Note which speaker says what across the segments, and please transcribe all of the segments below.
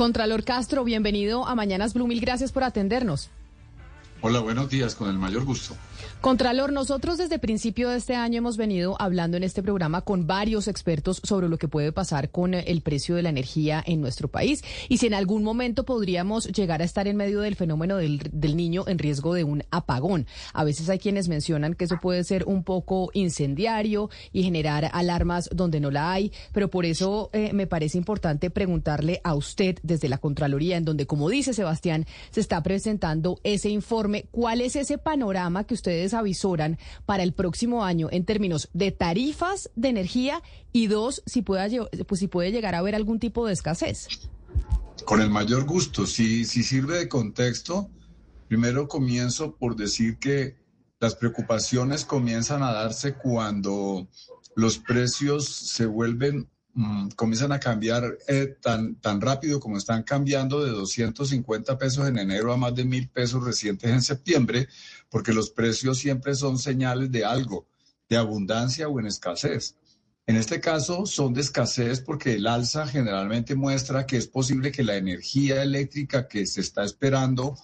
Speaker 1: Contralor Castro, bienvenido a Mañanas Blue. Mil gracias por atendernos.
Speaker 2: Hola, buenos días, con el mayor gusto.
Speaker 1: Contralor, nosotros desde principio de este año hemos venido hablando en este programa con varios expertos sobre lo que puede pasar con el precio de la energía en nuestro país y si en algún momento podríamos llegar a estar en medio del fenómeno del, niño en riesgo de un apagón. A veces hay quienes mencionan que eso puede ser un poco incendiario y generar alarmas donde no la hay, pero por eso eh, me parece importante preguntarle a usted desde la Contraloría, en donde, como dice Sebastián, se está presentando ese informe, ¿cuál es ese panorama que ustedes avisoran para el próximo año en términos de tarifas de energía y dos, si, pueda, pues, si puede llegar a haber algún tipo de escasez.
Speaker 2: Con el mayor gusto. Si, si sirve de contexto, primero comienzo por decir que las preocupaciones comienzan a darse cuando los precios se vuelven comienzan a cambiar eh, tan, tan rápido como están cambiando de 250 pesos en enero a más de mil pesos recientes en septiembre, porque los precios siempre son señales de algo, de abundancia o en escasez. En este caso son de escasez porque el alza generalmente muestra que es posible que la energía eléctrica que se está esperando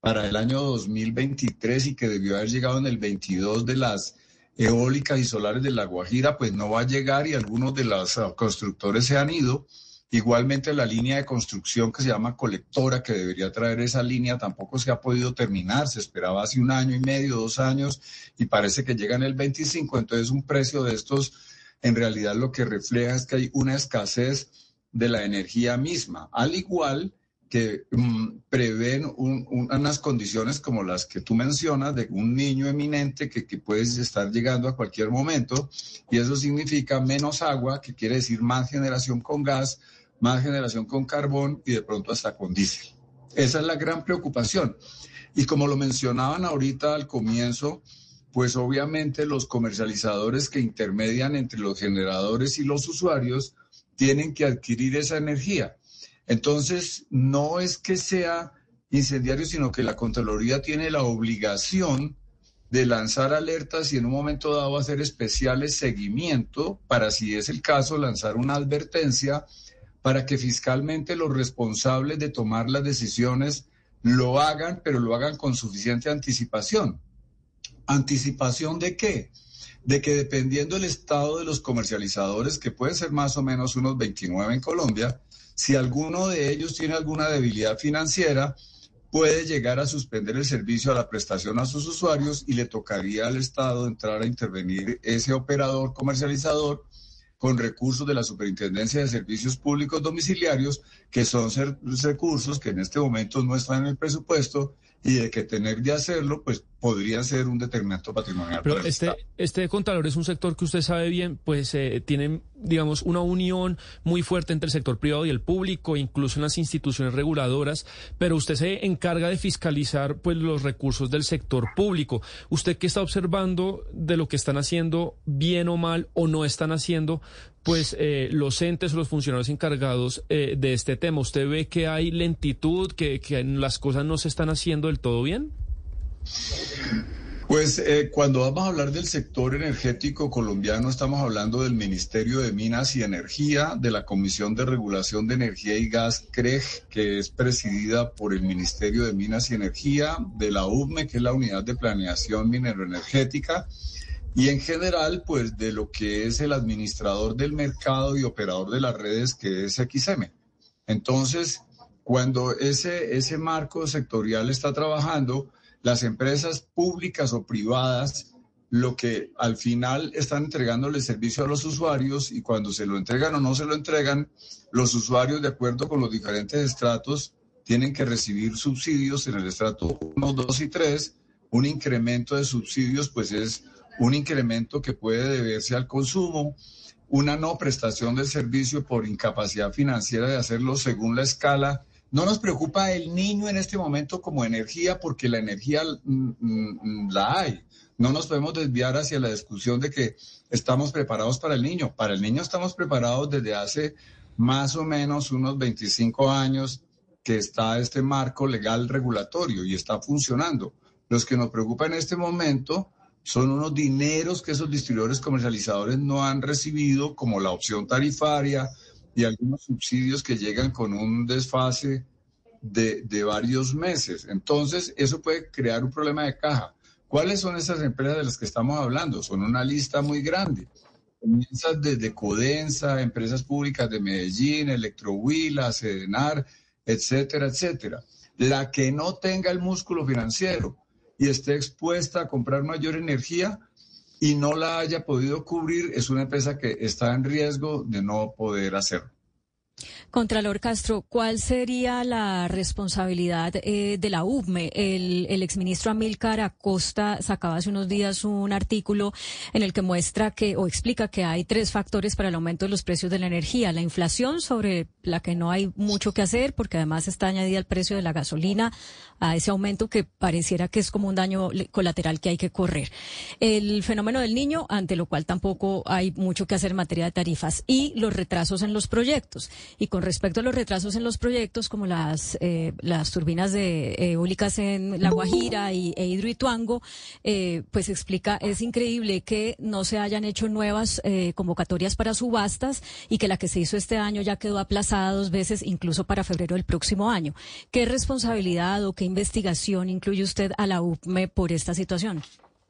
Speaker 2: para el año 2023 y que debió haber llegado en el 22 de las eólicas y solares de La Guajira, pues no va a llegar y algunos de los ah, constructores se han ido. Igualmente la línea de construcción que se llama colectora, que debería traer esa línea, tampoco se ha podido terminar. Se esperaba hace un año y medio, dos años, y parece que llega en el 25. Entonces un precio de estos, en realidad lo que refleja es que hay una escasez de la energía misma. Al igual que mm, prevén unas condiciones como las que tú mencionas de un niño eminente que, que puedes estar llegando a cualquier momento y eso significa menos agua, que quiere decir más generación con gas, más generación con carbón y de pronto hasta con diésel. Esa es la gran preocupación. Y como lo mencionaban ahorita al comienzo, pues obviamente los comercializadores que intermedian entre los generadores y los usuarios tienen que adquirir esa energía. Entonces, no es que sea incendiario, sino que la Contraloría tiene la obligación de lanzar alertas y en un momento dado hacer especiales seguimiento para, si es el caso, lanzar una advertencia para que fiscalmente los responsables de tomar las decisiones lo hagan, pero lo hagan con suficiente anticipación. ¿Anticipación de qué? De que dependiendo del estado de los comercializadores, que pueden ser más o menos unos 29 en Colombia, si alguno de ellos tiene alguna debilidad financiera, puede llegar a suspender el servicio a la prestación a sus usuarios y le tocaría al Estado entrar a intervenir ese operador comercializador con recursos de la Superintendencia de Servicios Públicos Domiciliarios, que son recursos que en este momento no están en el presupuesto y de que tener de hacerlo, pues podría ser un determinante patrimonial.
Speaker 3: Pero este, este contador es un sector que usted sabe bien, pues eh, tiene, digamos, una unión muy fuerte entre el sector privado y el público, incluso en las instituciones reguladoras, pero usted se encarga de fiscalizar pues los recursos del sector público. ¿Usted qué está observando de lo que están haciendo bien o mal o no están haciendo pues eh, los entes o los funcionarios encargados eh, de este tema. ¿Usted ve que hay lentitud, que, las cosas no se están haciendo del todo bien?
Speaker 2: Pues eh, cuando vamos a hablar del sector energético colombiano, estamos hablando del Ministerio de Minas y Energía, de la Comisión de Regulación de Energía y Gas, CREG, que es presidida por el Ministerio de Minas y Energía, de la UME, que es la Unidad de Planeación Mineroenergética, y en general, pues de lo que es el administrador del mercado y operador de las redes, que es XM. Entonces, cuando ese, ese marco sectorial está trabajando, las empresas públicas o privadas lo que al final están entregándole servicio a los usuarios y cuando se lo entregan o no se lo entregan, los usuarios de acuerdo con los diferentes estratos tienen que recibir subsidios en el estrato 1, 2 y 3. Un incremento de subsidios pues es un incremento que puede deberse al consumo una no prestación del servicio por incapacidad financiera de hacerlo según la escala. No nos preocupa el niño en este momento como energía porque la energía mm, mm, la hay. No nos podemos desviar hacia la discusión de que estamos preparados para el niño. Para el niño estamos preparados desde hace más o menos unos 25 años que está este marco legal regulatorio y está funcionando. Los que nos preocupa en este momento son unos dineros que esos distribuidores comercializadores no han recibido, como la opción tarifaria y algunos subsidios que llegan con un desfase de, de, varios meses. Entonces, eso puede crear un problema de caja. ¿Cuáles son esas empresas de las que estamos hablando? Son una lista muy grande. Comienzan desde Codensa, empresas públicas de Medellín, Electrohuila, Sedenar, etcétera, etcétera. La que no tenga el músculo financiero y esté expuesta a comprar mayor energía y no la haya podido cubrir, es una empresa que está en riesgo de no poder hacerlo.
Speaker 4: Contralor Castro, ¿cuál sería la responsabilidad eh, de la UBME? El, el, exministro Amílcar Acosta sacaba hace unos días un artículo en el que muestra que o explica que hay tres factores para el aumento de los precios de la energía. La inflación, sobre la que no hay mucho que hacer, porque además está añadida el precio de la gasolina a ese aumento que pareciera que es como un daño colateral que hay que correr. El fenómeno del niño, ante lo cual tampoco hay mucho que hacer en materia de tarifas. Y los retrasos en los proyectos. Y con respecto a los retrasos en los proyectos, como las, eh, las turbinas de eólicas en La Guajira y, e Hidroituango, eh, pues explica, es increíble que no se hayan hecho nuevas eh, convocatorias para subastas y que la que se hizo este año ya quedó aplazada dos veces, incluso para febrero del próximo año. ¿Qué responsabilidad o qué investigación incluye usted a la UPME por esta situación?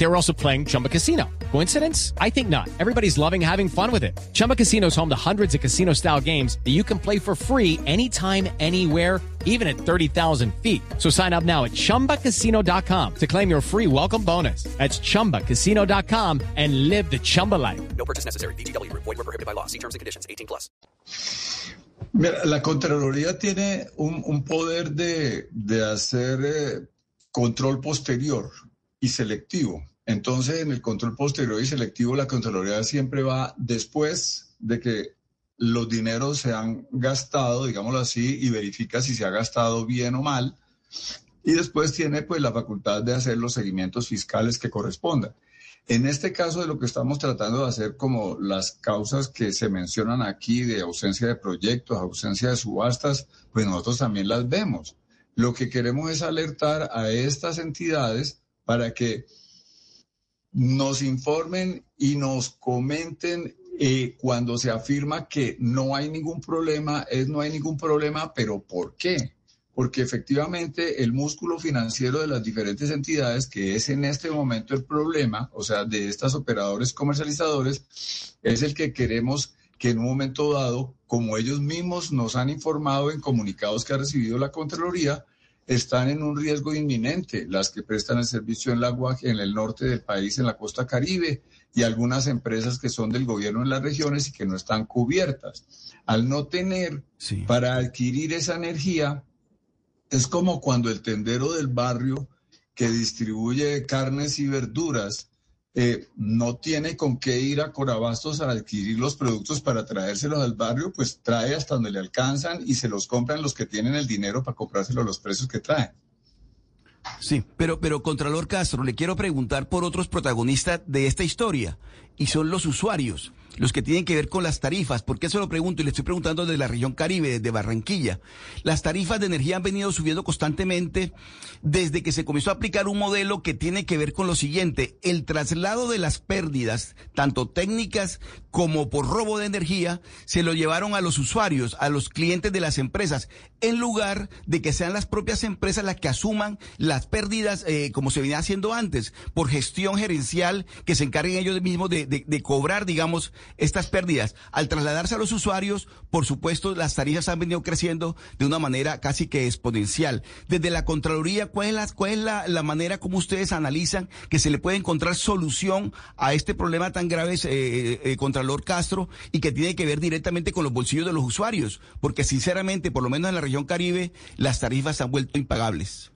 Speaker 5: They were also playing Chumba Casino. Coincidence? I think not. Everybody's loving having fun with it. Chumba Casino is home to hundreds of casino style games that you can play for free anytime, anywhere, even at 30,000 feet. So sign up now at chumbacasino.com to claim your free welcome bonus. That's chumbacasino.com and live the Chumba life. No purchase necessary. DTW, void, were prohibited by law. See terms and conditions
Speaker 2: 18 plus. Mira, la Contraloría tiene un, un poder de, de hacer eh, control posterior y selectivo. Entonces, en el control posterior y selectivo, la Contraloría siempre va después de que los dineros se han gastado, digámoslo así, y verifica si se ha gastado bien o mal. Y después tiene pues la facultad de hacer los seguimientos fiscales que correspondan. En este caso de lo que estamos tratando de hacer, como las causas que se mencionan aquí de ausencia de proyectos, ausencia de subastas, pues nosotros también las vemos. Lo que queremos es alertar a estas entidades para que nos informen y nos comenten eh, cuando se afirma que no hay ningún problema, es no hay ningún problema, pero ¿por qué? Porque efectivamente el músculo financiero de las diferentes entidades, que es en este momento el problema, o sea, de estos operadores comercializadores, es el que queremos que en un momento dado, como ellos mismos nos han informado en comunicados que ha recibido la Contraloría, están en un riesgo inminente, las que prestan el servicio en, la, en el norte del país, en la costa caribe, y algunas empresas que son del gobierno en las regiones y que no están cubiertas. Al no tener para adquirir esa energía, es como cuando el tendero del barrio que distribuye carnes y verduras eh, no tiene con qué ir a Corabastos a adquirir los productos para traérselos al barrio, pues trae hasta donde le alcanzan y se los compran los que tienen el dinero para comprárselos a los precios que traen.
Speaker 6: Sí, pero, pero Contralor Castro, le quiero preguntar por otros protagonistas de esta historia, y son los usuarios los que tienen que ver con las tarifas. ¿Por qué se lo pregunto? Y le estoy preguntando desde la región Caribe, desde Barranquilla. Las tarifas de energía han venido subiendo constantemente desde que se comenzó a aplicar un modelo que tiene que ver con lo siguiente, el traslado de las pérdidas, tanto técnicas como por robo de energía, se lo llevaron a los usuarios, a los clientes de las empresas, en lugar de que sean las propias empresas las que asuman las pérdidas, eh, como se venía haciendo antes, por gestión gerencial, que se encarguen ellos mismos de, de, cobrar, digamos, estas pérdidas. Al trasladarse a los usuarios, por supuesto, las tarifas han venido creciendo de una manera casi que exponencial. Desde la Contraloría, ¿cuál es la, cuál es la, la manera como ustedes analizan que se le puede encontrar solución a este problema tan grave, eh, eh, Contralor Castro, y que tiene que ver directamente con los bolsillos de los usuarios? Porque sinceramente, por lo menos en la región Caribe, las tarifas se han vuelto impagables.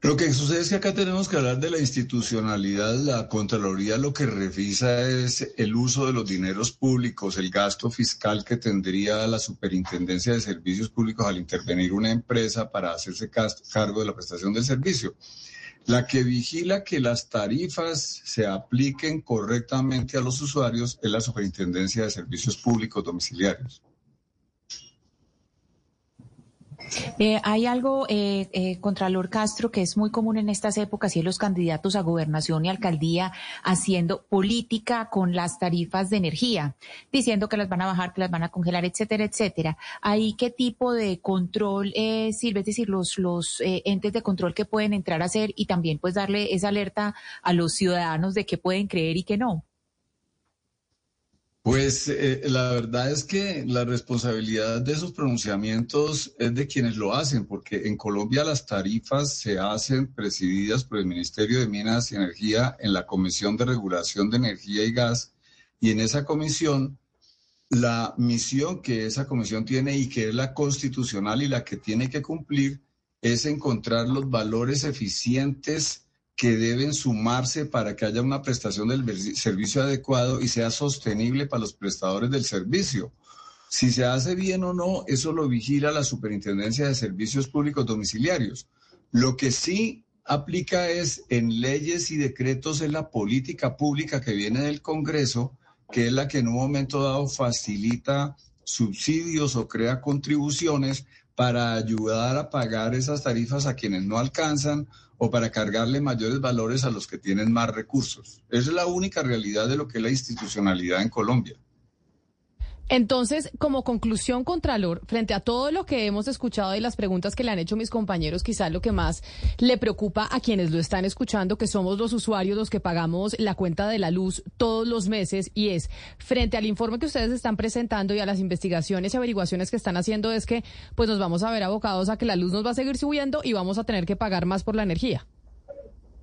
Speaker 2: Lo que sucede es que acá tenemos que hablar de la institucionalidad. La Contraloría lo que revisa es el uso de los dineros públicos, el gasto fiscal que tendría la Superintendencia de Servicios Públicos al intervenir una empresa para hacerse cargo de la prestación del servicio. La que vigila que las tarifas se apliquen correctamente a los usuarios es la Superintendencia de Servicios Públicos Domiciliarios.
Speaker 7: Eh, hay algo, eh, eh, Contralor Castro, que es muy común en estas épocas y es los candidatos a gobernación y alcaldía haciendo política con las tarifas de energía, diciendo que las van a bajar, que las van a congelar, etcétera, etcétera. Ahí qué tipo de control eh, sirve, es decir, los, los eh, entes de control que pueden entrar a hacer y también pues darle esa alerta a los ciudadanos de qué pueden creer y qué no.
Speaker 2: Pues eh, la verdad es que la responsabilidad de esos pronunciamientos es de quienes lo hacen, porque en Colombia las tarifas se hacen presididas por el Ministerio de Minas y Energía en la Comisión de Regulación de Energía y Gas, y en esa comisión la misión que esa comisión tiene y que es la constitucional y la que tiene que cumplir es encontrar los valores eficientes que deben sumarse para que haya una prestación del servicio adecuado y sea sostenible para los prestadores del servicio. Si se hace bien o no, eso lo vigila la Superintendencia de Servicios Públicos Domiciliarios. Lo que sí aplica es en leyes y decretos en la política pública que viene del Congreso, que es la que en un momento dado facilita subsidios o crea contribuciones para ayudar a pagar esas tarifas a quienes no alcanzan o para cargarle mayores valores a los que tienen más recursos. Esa es la única realidad de lo que es la institucionalidad en Colombia.
Speaker 1: Entonces, como conclusión, Contralor, frente a todo lo que hemos escuchado y las preguntas que le han hecho mis compañeros, quizás lo que más le preocupa a quienes lo están escuchando, que somos los usuarios los que pagamos la cuenta de la luz todos los meses, y es, frente al informe que ustedes están presentando y a las investigaciones y averiguaciones que están haciendo, es que pues nos vamos a ver abocados a que la luz nos va a seguir subiendo y vamos a tener que pagar más por la energía.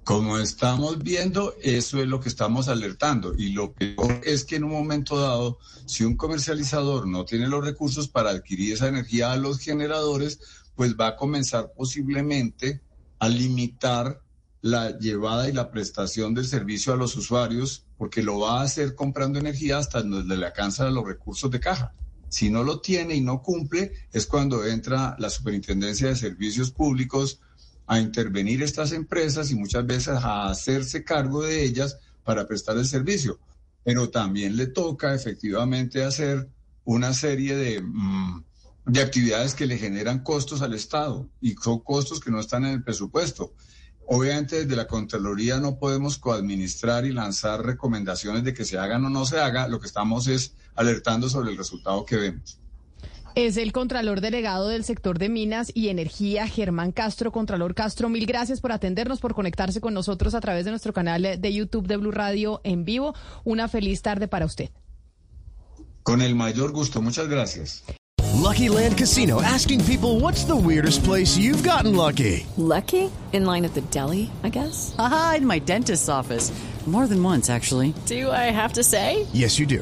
Speaker 2: Como estamos viendo, eso es lo que estamos alertando. Y lo peor es que en un momento dado, si un comercializador no tiene los recursos para adquirir esa energía a los generadores, pues va a comenzar posiblemente a limitar la llevada y la prestación del servicio a los usuarios, porque lo va a hacer comprando energía hasta donde le alcanzan los recursos de caja. Si no lo tiene y no cumple, es cuando entra la Superintendencia de Servicios Públicos a intervenir estas empresas y muchas veces a hacerse cargo de ellas para prestar el servicio. Pero también le toca efectivamente hacer una serie de, mm, de actividades que le generan costos al Estado y son costos que no están en el presupuesto. Obviamente desde la Contraloría no podemos coadministrar y lanzar recomendaciones de que se hagan o no se haga, lo que estamos es alertando sobre el resultado que vemos.
Speaker 1: Es el Contralor Delegado del sector de Minas y Energía, Germán Castro. Contralor Castro, mil gracias por atendernos, por conectarse con nosotros a través de nuestro canal de YouTube de Blue Radio en vivo. Una feliz tarde para usted.
Speaker 2: Con el mayor gusto, muchas gracias.
Speaker 8: Lucky Land Casino, asking people what's the weirdest place you've gotten lucky.
Speaker 9: Lucky? In line at the deli, I guess.
Speaker 10: Aha, in my dentist's office. More than once, actually.
Speaker 9: Do I have to say?
Speaker 8: Yes, you do.